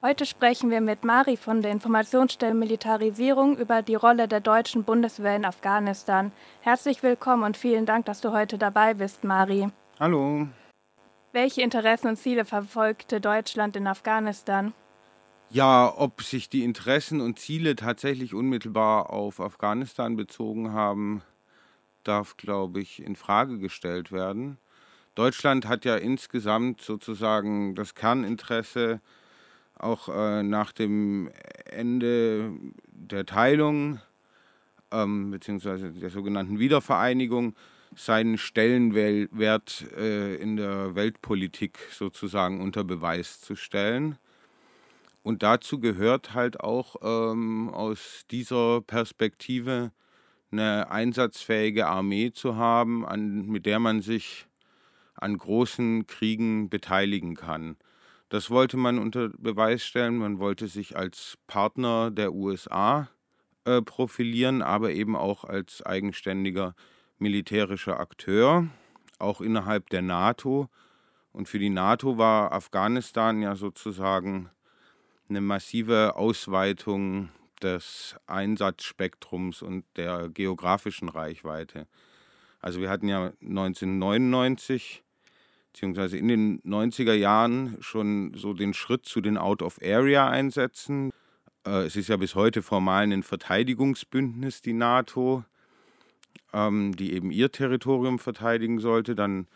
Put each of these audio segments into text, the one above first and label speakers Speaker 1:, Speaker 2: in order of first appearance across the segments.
Speaker 1: Heute sprechen wir mit Mari von der Informationsstelle Militarisierung über die Rolle der deutschen Bundeswehr in Afghanistan. Herzlich willkommen und vielen Dank, dass du heute dabei bist, Mari.
Speaker 2: Hallo.
Speaker 1: Welche Interessen und Ziele verfolgte Deutschland in Afghanistan?
Speaker 2: Ja, ob sich die Interessen und Ziele tatsächlich unmittelbar auf Afghanistan bezogen haben, darf, glaube ich, in Frage gestellt werden. Deutschland hat ja insgesamt sozusagen das Kerninteresse, auch äh, nach dem Ende der Teilung ähm, bzw. der sogenannten Wiedervereinigung seinen Stellenwert äh, in der Weltpolitik sozusagen unter Beweis zu stellen. Und dazu gehört halt auch ähm, aus dieser Perspektive eine einsatzfähige Armee zu haben, an, mit der man sich an großen Kriegen beteiligen kann. Das wollte man unter Beweis stellen. Man wollte sich als Partner der USA äh, profilieren, aber eben auch als eigenständiger militärischer Akteur, auch innerhalb der NATO. Und für die NATO war Afghanistan ja sozusagen eine massive Ausweitung des Einsatzspektrums und der geografischen Reichweite. Also wir hatten ja 1999 beziehungsweise in den 90er Jahren schon so den Schritt zu den Out-of-Area-Einsätzen. Äh, es ist ja bis heute formal ein Verteidigungsbündnis, die NATO, ähm, die eben ihr Territorium verteidigen sollte. Dann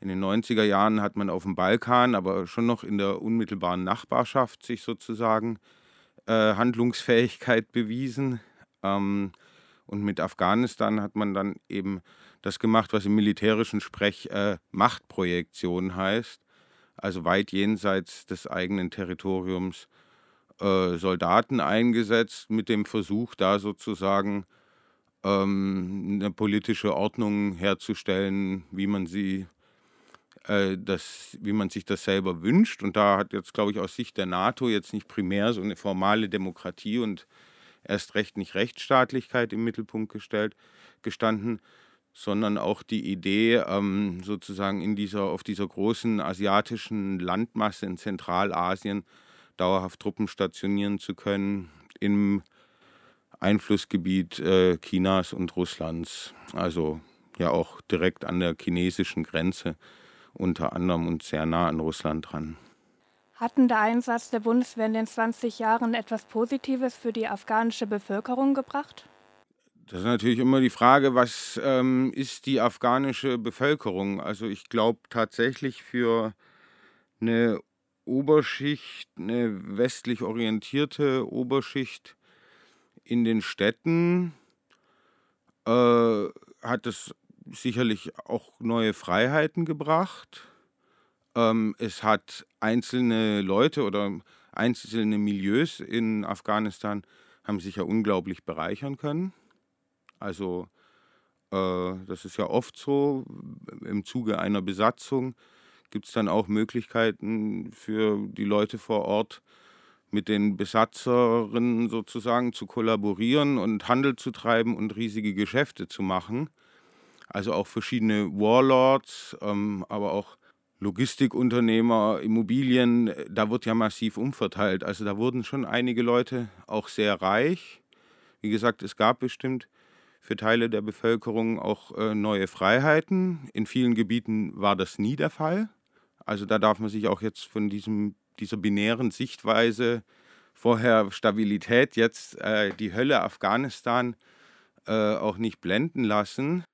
Speaker 2: in den 90er Jahren hat man auf dem Balkan, aber schon noch in der unmittelbaren Nachbarschaft sich sozusagen äh, Handlungsfähigkeit bewiesen. Ähm, und mit Afghanistan hat man dann eben das gemacht, was im militärischen Sprech äh, Machtprojektion heißt, also weit jenseits des eigenen Territoriums äh, Soldaten eingesetzt, mit dem Versuch, da sozusagen ähm, eine politische Ordnung herzustellen, wie man sie äh, das, wie man sich das selber wünscht. Und da hat jetzt, glaube ich, aus Sicht der NATO jetzt nicht primär so eine formale Demokratie und erst recht nicht Rechtsstaatlichkeit im Mittelpunkt gestellt, gestanden, sondern auch die Idee, ähm, sozusagen in dieser, auf dieser großen asiatischen Landmasse in Zentralasien dauerhaft Truppen stationieren zu können im Einflussgebiet äh, Chinas und Russlands, also ja auch direkt an der chinesischen Grenze unter anderem und sehr nah an Russland dran.
Speaker 1: Hatten der Einsatz der Bundeswehr in den 20 Jahren etwas Positives für die afghanische Bevölkerung gebracht?
Speaker 2: Das ist natürlich immer die Frage, was ähm, ist die afghanische Bevölkerung? Also ich glaube tatsächlich für eine Oberschicht, eine westlich orientierte Oberschicht in den Städten äh, hat es sicherlich auch neue Freiheiten gebracht. Ähm, es hat einzelne Leute oder einzelne Milieus in Afghanistan haben sich ja unglaublich bereichern können. Also äh, das ist ja oft so, im Zuge einer Besatzung gibt es dann auch Möglichkeiten für die Leute vor Ort, mit den Besatzerinnen sozusagen zu kollaborieren und Handel zu treiben und riesige Geschäfte zu machen. Also auch verschiedene Warlords, ähm, aber auch Logistikunternehmer, Immobilien, da wird ja massiv umverteilt. Also da wurden schon einige Leute auch sehr reich. Wie gesagt, es gab bestimmt für Teile der Bevölkerung auch äh, neue Freiheiten. In vielen Gebieten war das nie der Fall. Also da darf man sich auch jetzt von diesem, dieser binären Sichtweise vorher Stabilität, jetzt äh, die Hölle Afghanistan äh, auch nicht blenden lassen.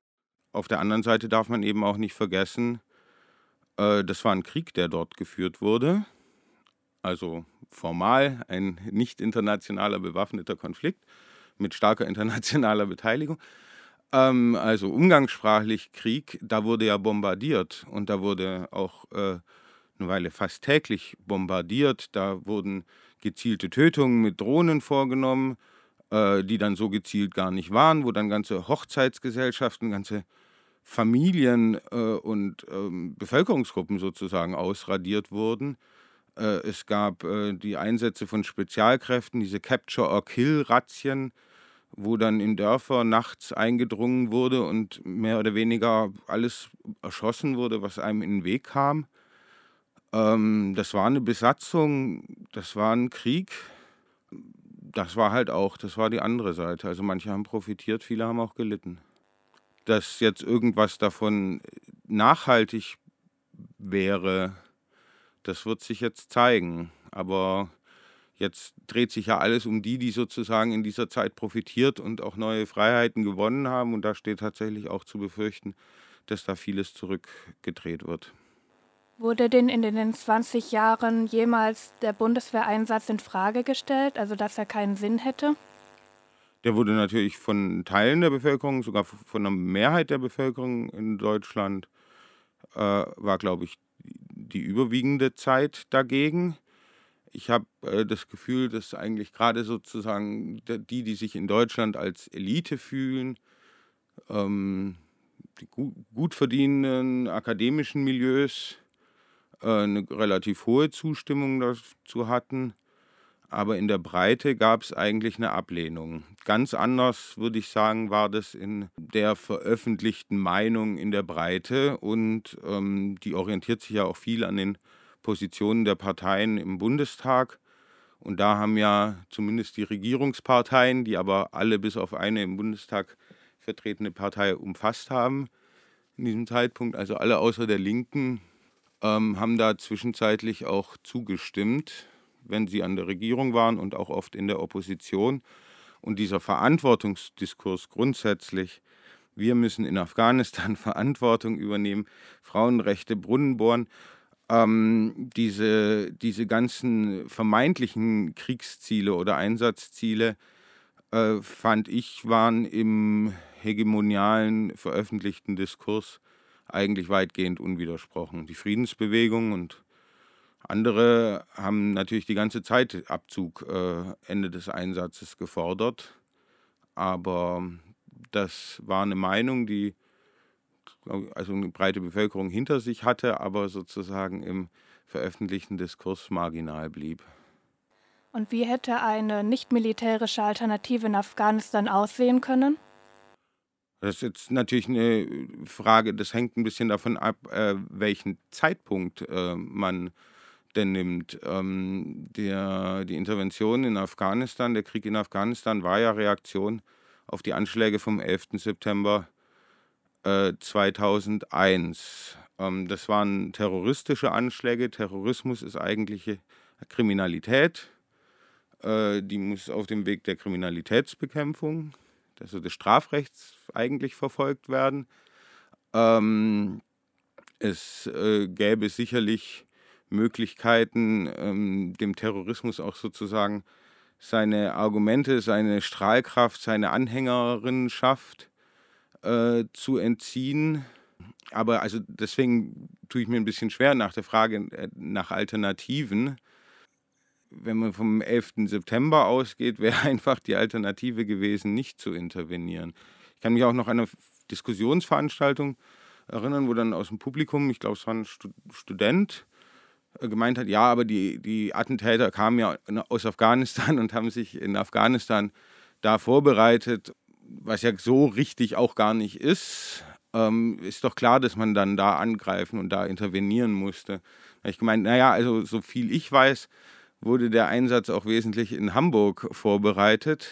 Speaker 2: Auf der anderen Seite darf man eben auch nicht vergessen, äh, das war ein Krieg, der dort geführt wurde. Also formal ein nicht internationaler bewaffneter Konflikt mit starker internationaler Beteiligung. Ähm, also umgangssprachlich Krieg, da wurde ja bombardiert und da wurde auch äh, eine Weile fast täglich bombardiert. Da wurden gezielte Tötungen mit Drohnen vorgenommen, äh, die dann so gezielt gar nicht waren, wo dann ganze Hochzeitsgesellschaften, ganze Familien äh, und ähm, Bevölkerungsgruppen sozusagen ausradiert wurden. Äh, es gab äh, die Einsätze von Spezialkräften, diese Capture-or-Kill-Razzien, wo dann in Dörfer nachts eingedrungen wurde und mehr oder weniger alles erschossen wurde, was einem in den Weg kam. Ähm, das war eine Besatzung, das war ein Krieg. Das war halt auch, das war die andere Seite. Also manche haben profitiert, viele haben auch gelitten. Dass jetzt irgendwas davon nachhaltig wäre, das wird sich jetzt zeigen. Aber jetzt dreht sich ja alles um die, die sozusagen in dieser Zeit profitiert und auch neue Freiheiten gewonnen haben. Und da steht tatsächlich auch zu befürchten, dass da vieles zurückgedreht wird.
Speaker 1: Wurde denn in den 20 Jahren jemals der Bundeswehreinsatz in Frage gestellt, also dass er keinen Sinn hätte?
Speaker 2: Der wurde natürlich von Teilen der Bevölkerung, sogar von einer Mehrheit der Bevölkerung in Deutschland, äh, war, glaube ich, die überwiegende Zeit dagegen. Ich habe äh, das Gefühl, dass eigentlich gerade sozusagen die, die sich in Deutschland als Elite fühlen, ähm, die gut, gut verdienenden akademischen Milieus, äh, eine relativ hohe Zustimmung dazu hatten. Aber in der Breite gab es eigentlich eine Ablehnung. Ganz anders, würde ich sagen, war das in der veröffentlichten Meinung in der Breite. Und ähm, die orientiert sich ja auch viel an den Positionen der Parteien im Bundestag. Und da haben ja zumindest die Regierungsparteien, die aber alle bis auf eine im Bundestag vertretene Partei umfasst haben, in diesem Zeitpunkt, also alle außer der Linken, ähm, haben da zwischenzeitlich auch zugestimmt, wenn sie an der Regierung waren und auch oft in der Opposition. Und dieser Verantwortungsdiskurs grundsätzlich, wir müssen in Afghanistan Verantwortung übernehmen, Frauenrechte, Brunnen bohren, ähm, diese, diese ganzen vermeintlichen Kriegsziele oder Einsatzziele, äh, fand ich, waren im hegemonialen veröffentlichten Diskurs eigentlich weitgehend unwidersprochen. Die Friedensbewegung und andere haben natürlich die ganze Zeit Abzug äh, Ende des Einsatzes gefordert, aber das war eine Meinung, die also eine breite Bevölkerung hinter sich hatte, aber sozusagen im veröffentlichten Diskurs marginal blieb.
Speaker 1: Und wie hätte eine nicht militärische Alternative in Afghanistan aussehen können?
Speaker 2: Das ist jetzt natürlich eine Frage, das hängt ein bisschen davon ab, äh, welchen Zeitpunkt äh, man denn nimmt. Ähm, der, die Intervention in Afghanistan, der Krieg in Afghanistan war ja Reaktion auf die Anschläge vom 11. September äh, 2001. Ähm, das waren terroristische Anschläge. Terrorismus ist eigentliche Kriminalität. Äh, die muss auf dem Weg der Kriminalitätsbekämpfung also des Strafrechts eigentlich verfolgt werden. Ähm, es äh, gäbe sicherlich Möglichkeiten, ähm, dem Terrorismus auch sozusagen seine Argumente, seine Strahlkraft, seine Anhängerinnenschaft äh, zu entziehen. Aber also deswegen tue ich mir ein bisschen schwer nach der Frage äh, nach Alternativen wenn man vom 11. September ausgeht, wäre einfach die Alternative gewesen, nicht zu intervenieren. Ich kann mich auch noch an eine Diskussionsveranstaltung erinnern, wo dann aus dem Publikum, ich glaube, es war ein Student, gemeint hat, ja, aber die, die Attentäter kamen ja aus Afghanistan und haben sich in Afghanistan da vorbereitet, was ja so richtig auch gar nicht ist. Ähm, ist doch klar, dass man dann da angreifen und da intervenieren musste. Ich gemeint, naja, also so viel ich weiß, wurde der Einsatz auch wesentlich in Hamburg vorbereitet.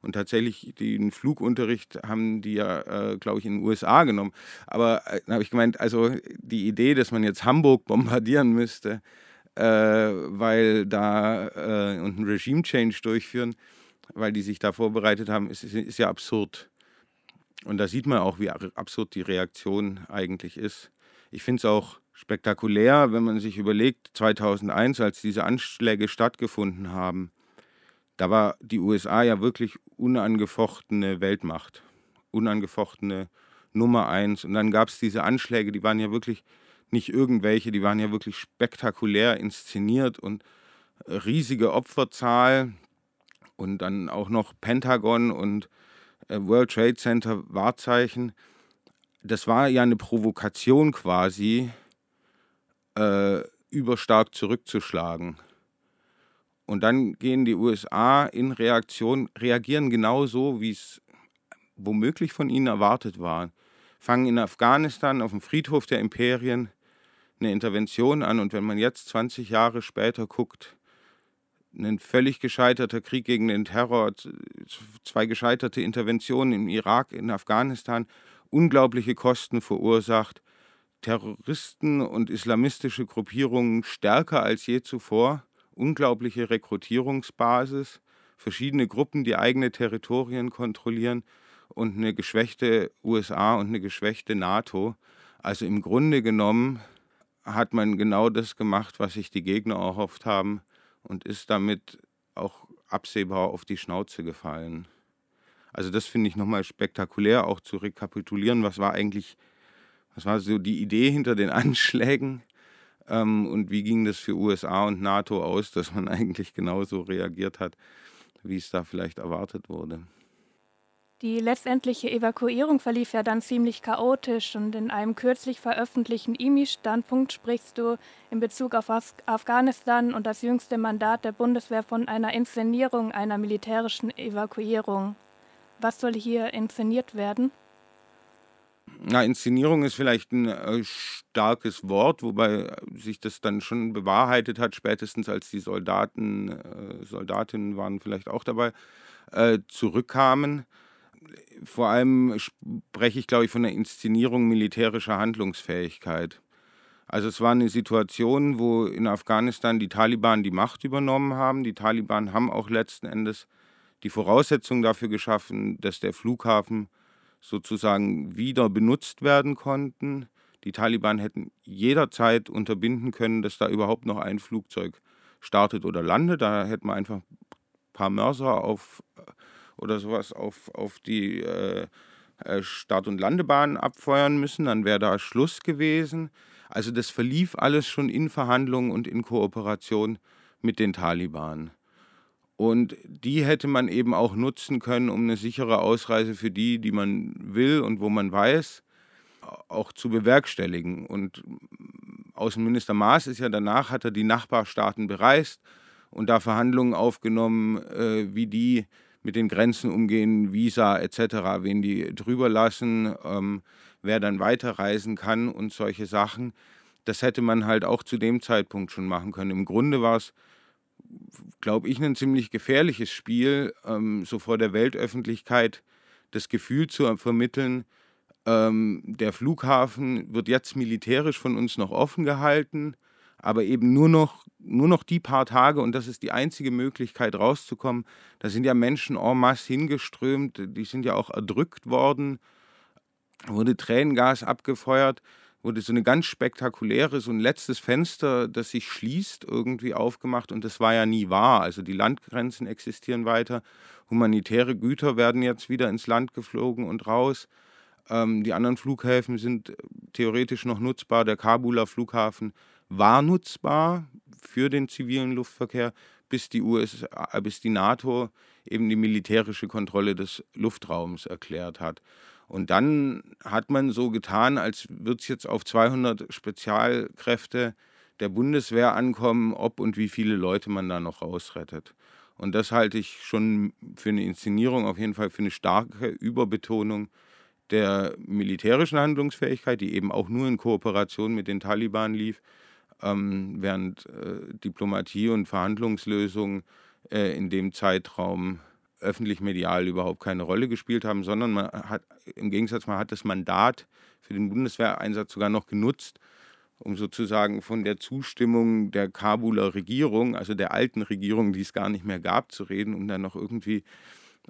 Speaker 2: Und tatsächlich den Flugunterricht haben die ja, äh, glaube ich, in den USA genommen. Aber äh, habe ich gemeint, also die Idee, dass man jetzt Hamburg bombardieren müsste, äh, weil da äh, und einen Regime-Change durchführen, weil die sich da vorbereitet haben, ist, ist ja absurd. Und da sieht man auch, wie absurd die Reaktion eigentlich ist. Ich finde es auch spektakulär, wenn man sich überlegt, 2001, als diese Anschläge stattgefunden haben, da war die USA ja wirklich unangefochtene Weltmacht, unangefochtene Nummer eins. Und dann gab es diese Anschläge, die waren ja wirklich nicht irgendwelche, die waren ja wirklich spektakulär inszeniert und riesige Opferzahl und dann auch noch Pentagon und äh, World Trade Center Wahrzeichen. Das war ja eine Provokation quasi äh, überstark zurückzuschlagen. Und dann gehen die USA in Reaktion, reagieren genauso, wie es womöglich von ihnen erwartet war. Fangen in Afghanistan auf dem Friedhof der Imperien eine Intervention an. Und wenn man jetzt 20 Jahre später guckt, ein völlig gescheiterter Krieg gegen den Terror, zwei gescheiterte Interventionen im Irak, in Afghanistan, unglaubliche Kosten verursacht, Terroristen und islamistische Gruppierungen stärker als je zuvor, unglaubliche Rekrutierungsbasis, verschiedene Gruppen, die eigene Territorien kontrollieren und eine geschwächte USA und eine geschwächte NATO. Also im Grunde genommen hat man genau das gemacht, was sich die Gegner erhofft haben und ist damit auch absehbar auf die Schnauze gefallen. Also das finde ich nochmal spektakulär, auch zu rekapitulieren, was war eigentlich, was war so die Idee hinter den Anschlägen ähm, und wie ging das für USA und NATO aus, dass man eigentlich genauso reagiert hat, wie es da vielleicht erwartet wurde.
Speaker 1: Die letztendliche Evakuierung verlief ja dann ziemlich chaotisch und in einem kürzlich veröffentlichten IMI-Standpunkt sprichst du in Bezug auf Afghanistan und das jüngste Mandat der Bundeswehr von einer Inszenierung einer militärischen Evakuierung. Was soll hier inszeniert werden?
Speaker 2: Na, Inszenierung ist vielleicht ein äh, starkes Wort, wobei sich das dann schon bewahrheitet hat, spätestens als die Soldaten, äh, Soldatinnen waren vielleicht auch dabei, äh, zurückkamen vor allem spreche ich, glaube ich, von der Inszenierung militärischer Handlungsfähigkeit. Also es war eine Situation, wo in Afghanistan die Taliban die Macht übernommen haben. Die Taliban haben auch letzten Endes die Voraussetzungen dafür geschaffen, dass der Flughafen sozusagen wieder benutzt werden konnten. Die Taliban hätten jederzeit unterbinden können, dass da überhaupt noch ein Flugzeug startet oder landet. Da hätten wir einfach ein paar Mörser auf oder sowas auf, auf die äh, äh, Start- und Landebahn abfeuern müssen, dann wäre da Schluss gewesen. Also das verlief alles schon in Verhandlungen und in Kooperation mit den Taliban. Und die hätte man eben auch nutzen können, um eine sichere Ausreise für die, die man will und wo man weiß, auch zu bewerkstelligen. Und Außenminister Maas ist ja danach, hat er die Nachbarstaaten bereist und da Verhandlungen aufgenommen, äh, wie die mit den Grenzen umgehen, Visa etc., wen die drüber lassen, ähm, wer dann weiterreisen kann und solche Sachen. Das hätte man halt auch zu dem Zeitpunkt schon machen können. Im Grunde war es, glaube ich, ein ziemlich gefährliches Spiel, ähm, so vor der Weltöffentlichkeit das Gefühl zu vermitteln, ähm, der Flughafen wird jetzt militärisch von uns noch offen gehalten aber eben nur noch, nur noch die paar Tage und das ist die einzige Möglichkeit rauszukommen. Da sind ja Menschen en masse hingeströmt, die sind ja auch erdrückt worden, wurde Tränengas abgefeuert, wurde so eine ganz spektakuläre, so ein letztes Fenster, das sich schließt, irgendwie aufgemacht und das war ja nie wahr. Also die Landgrenzen existieren weiter, humanitäre Güter werden jetzt wieder ins Land geflogen und raus. Ähm, die anderen Flughäfen sind theoretisch noch nutzbar. Der Kabuler Flughafen war nutzbar für den zivilen Luftverkehr, bis die, USA, äh, bis die NATO eben die militärische Kontrolle des Luftraums erklärt hat. Und dann hat man so getan, als würde es jetzt auf 200 Spezialkräfte der Bundeswehr ankommen, ob und wie viele Leute man da noch rausrettet. Und das halte ich schon für eine Inszenierung, auf jeden Fall für eine starke Überbetonung der militärischen Handlungsfähigkeit, die eben auch nur in Kooperation mit den Taliban lief, ähm, während äh, Diplomatie und Verhandlungslösungen äh, in dem Zeitraum öffentlich-medial überhaupt keine Rolle gespielt haben, sondern man hat im Gegensatz, man hat das Mandat für den Bundeswehreinsatz sogar noch genutzt, um sozusagen von der Zustimmung der Kabuler Regierung, also der alten Regierung, die es gar nicht mehr gab, zu reden, um dann noch irgendwie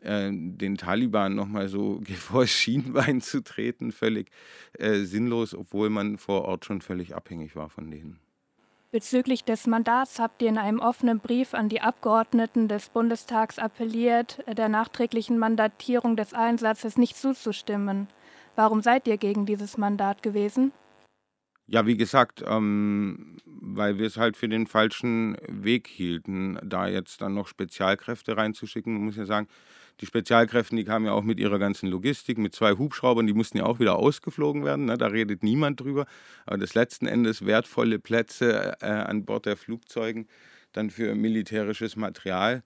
Speaker 2: äh, den Taliban nochmal so vor das Schienbein zu treten, völlig äh, sinnlos, obwohl man vor Ort schon völlig abhängig war von denen.
Speaker 1: Bezüglich des Mandats habt ihr in einem offenen Brief an die Abgeordneten des Bundestags appelliert, der nachträglichen Mandatierung des Einsatzes nicht zuzustimmen. Warum seid ihr gegen dieses Mandat gewesen?
Speaker 2: Ja, wie gesagt, ähm, weil wir es halt für den falschen Weg hielten, da jetzt dann noch Spezialkräfte reinzuschicken. Man muss ja sagen, die Spezialkräfte, die kamen ja auch mit ihrer ganzen Logistik, mit zwei Hubschraubern, die mussten ja auch wieder ausgeflogen werden. Ne? Da redet niemand drüber. Aber das letzten Endes wertvolle Plätze äh, an Bord der Flugzeugen dann für militärisches Material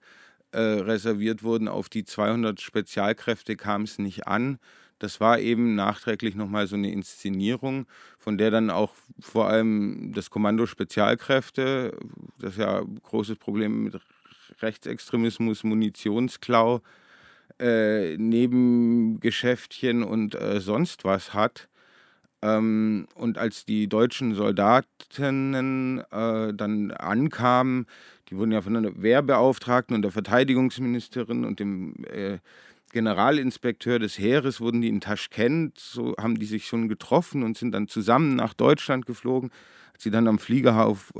Speaker 2: äh, reserviert wurden. Auf die 200 Spezialkräfte kam es nicht an. Das war eben nachträglich nochmal so eine Inszenierung, von der dann auch vor allem das Kommando Spezialkräfte, das ja großes Problem mit Rechtsextremismus, Munitionsklau, äh, Nebengeschäftchen und äh, sonst was hat. Ähm, und als die deutschen Soldatinnen äh, dann ankamen, die wurden ja von der Wehrbeauftragten und der Verteidigungsministerin und dem äh, Generalinspekteur des Heeres wurden die in Taschkent, so haben die sich schon getroffen und sind dann zusammen nach Deutschland geflogen. Als sie dann am Fliegerhaus äh,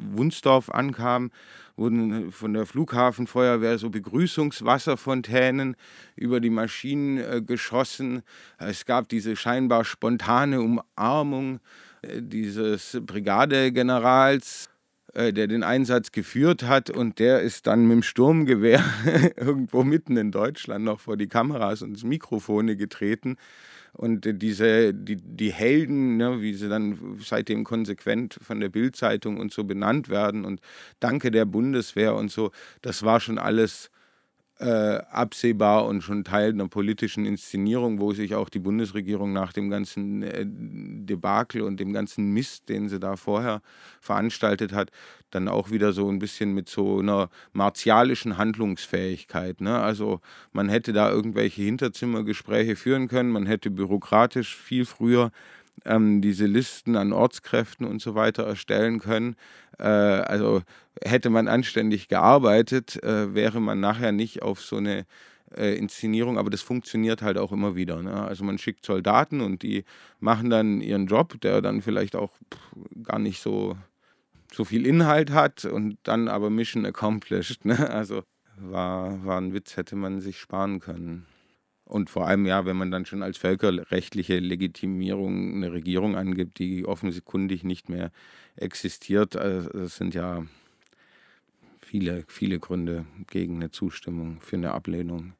Speaker 2: Wunsdorf ankamen, wurden von der Flughafenfeuerwehr so Begrüßungswasserfontänen über die Maschinen äh, geschossen. Es gab diese scheinbar spontane Umarmung äh, dieses Brigadegenerals äh, der den Einsatz geführt hat und der ist dann mit dem Sturmgewehr irgendwo mitten in Deutschland noch vor die Kameras und Mikrofone getreten und diese, die, die Helden, ne, wie sie dann seitdem konsequent von der Bildzeitung und so benannt werden und Danke der Bundeswehr und so, das war schon alles äh, absehbar und schon Teil einer politischen Inszenierung, wo sich auch die Bundesregierung nach dem ganzen äh, Debakel und dem ganzen Mist, den sie da vorher veranstaltet hat, dann auch wieder so ein bisschen mit so einer martialischen Handlungsfähigkeit. Ne? Also man hätte da irgendwelche Hinterzimmergespräche führen können, man hätte bürokratisch viel früher ähm, diese Listen an Ortskräften und so weiter erstellen können. Äh, also hätte man anständig gearbeitet, äh, wäre man nachher nicht auf so eine äh, Inszenierung, aber das funktioniert halt auch immer wieder. Ne? Also man schickt Soldaten und die machen dann ihren Job, der dann vielleicht auch pff, gar nicht so, so viel Inhalt hat und dann aber Mission accomplished. Ne? Also war, war ein Witz, hätte man sich sparen können. Und vor allem, ja, wenn man dann schon als völkerrechtliche Legitimierung eine Regierung angibt, die offensichtlich nicht mehr existiert, also das sind ja viele, viele Gründe gegen eine Zustimmung, für eine Ablehnung.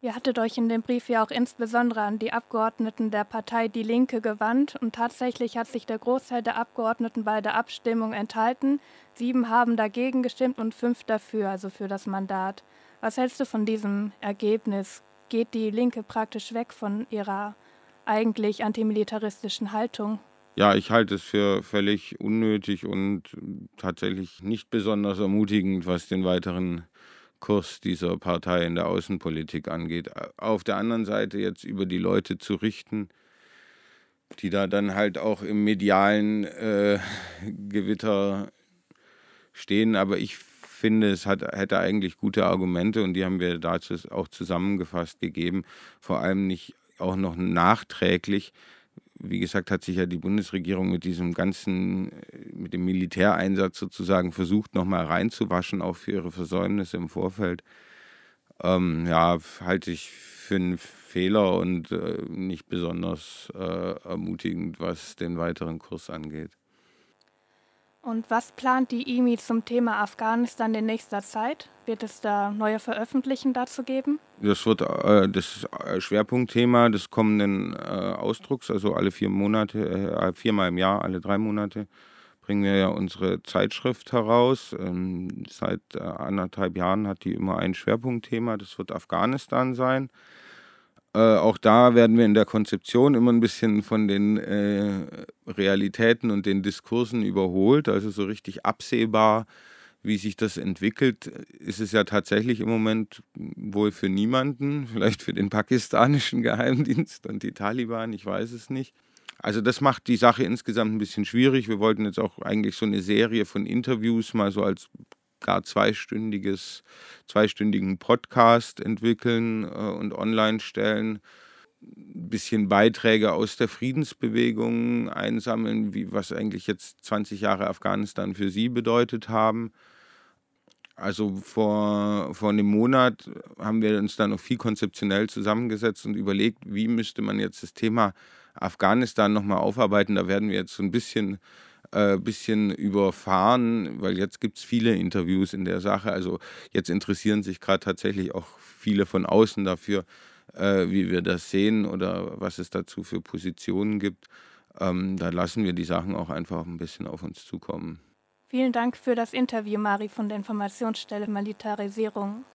Speaker 1: Ihr hattet euch in dem Brief ja auch insbesondere an die Abgeordneten der Partei Die Linke gewandt und tatsächlich hat sich der Großteil der Abgeordneten bei der Abstimmung enthalten. Sieben haben dagegen gestimmt und fünf dafür, also für das Mandat. Was hältst du von diesem Ergebnis? Geht die Linke praktisch weg von ihrer eigentlich antimilitaristischen Haltung.
Speaker 2: Ja, ich halte es für völlig unnötig und tatsächlich nicht besonders ermutigend, was den weiteren Kurs dieser Partei in der Außenpolitik angeht. Auf der anderen Seite jetzt über die Leute zu richten, die da dann halt auch im medialen äh, Gewitter stehen. Aber ich finde, es hat, hätte eigentlich gute Argumente und die haben wir dazu auch zusammengefasst gegeben. Vor allem nicht auch noch nachträglich. Wie gesagt, hat sich ja die Bundesregierung mit diesem ganzen, mit dem Militäreinsatz sozusagen versucht, nochmal reinzuwaschen, auch für ihre Versäumnisse im Vorfeld. Ähm, ja, halte ich für einen Fehler und äh, nicht besonders äh, ermutigend, was den weiteren Kurs angeht.
Speaker 1: Und was plant die IMI zum Thema Afghanistan in nächster Zeit? Wird es da neue Veröffentlichungen dazu geben?
Speaker 2: Das wird äh, das Schwerpunktthema des kommenden äh, Ausdrucks, also alle vier Monate, äh, viermal im Jahr, alle drei Monate, bringen wir ja unsere Zeitschrift heraus. Ähm, seit äh, anderthalb Jahren hat die immer ein Schwerpunktthema, das wird Afghanistan sein. Äh, auch da werden wir in der Konzeption immer ein bisschen von den äh, Realitäten und den Diskursen überholt. Also so richtig absehbar, wie sich das entwickelt, ist es ja tatsächlich im Moment wohl für niemanden. Vielleicht für den pakistanischen Geheimdienst und die Taliban, ich weiß es nicht. Also das macht die Sache insgesamt ein bisschen schwierig. Wir wollten jetzt auch eigentlich so eine Serie von Interviews mal so als gar zweistündiges, zweistündigen Podcast entwickeln äh, und online stellen. Ein bisschen Beiträge aus der Friedensbewegung einsammeln, wie, was eigentlich jetzt 20 Jahre Afghanistan für Sie bedeutet haben. Also vor, vor einem Monat haben wir uns da noch viel konzeptionell zusammengesetzt und überlegt, wie müsste man jetzt das Thema Afghanistan nochmal aufarbeiten. Da werden wir jetzt so ein bisschen äh, bisschen überfahren, weil jetzt gibt es viele Interviews in der Sache. Also jetzt interessieren sich gerade tatsächlich auch viele von außen dafür, äh, wie wir das sehen oder was es dazu für Positionen gibt. Ähm, da lassen wir die Sachen auch einfach ein bisschen auf uns zukommen.
Speaker 1: Vielen Dank für das Interview, Mari von der Informationsstelle Militarisierung.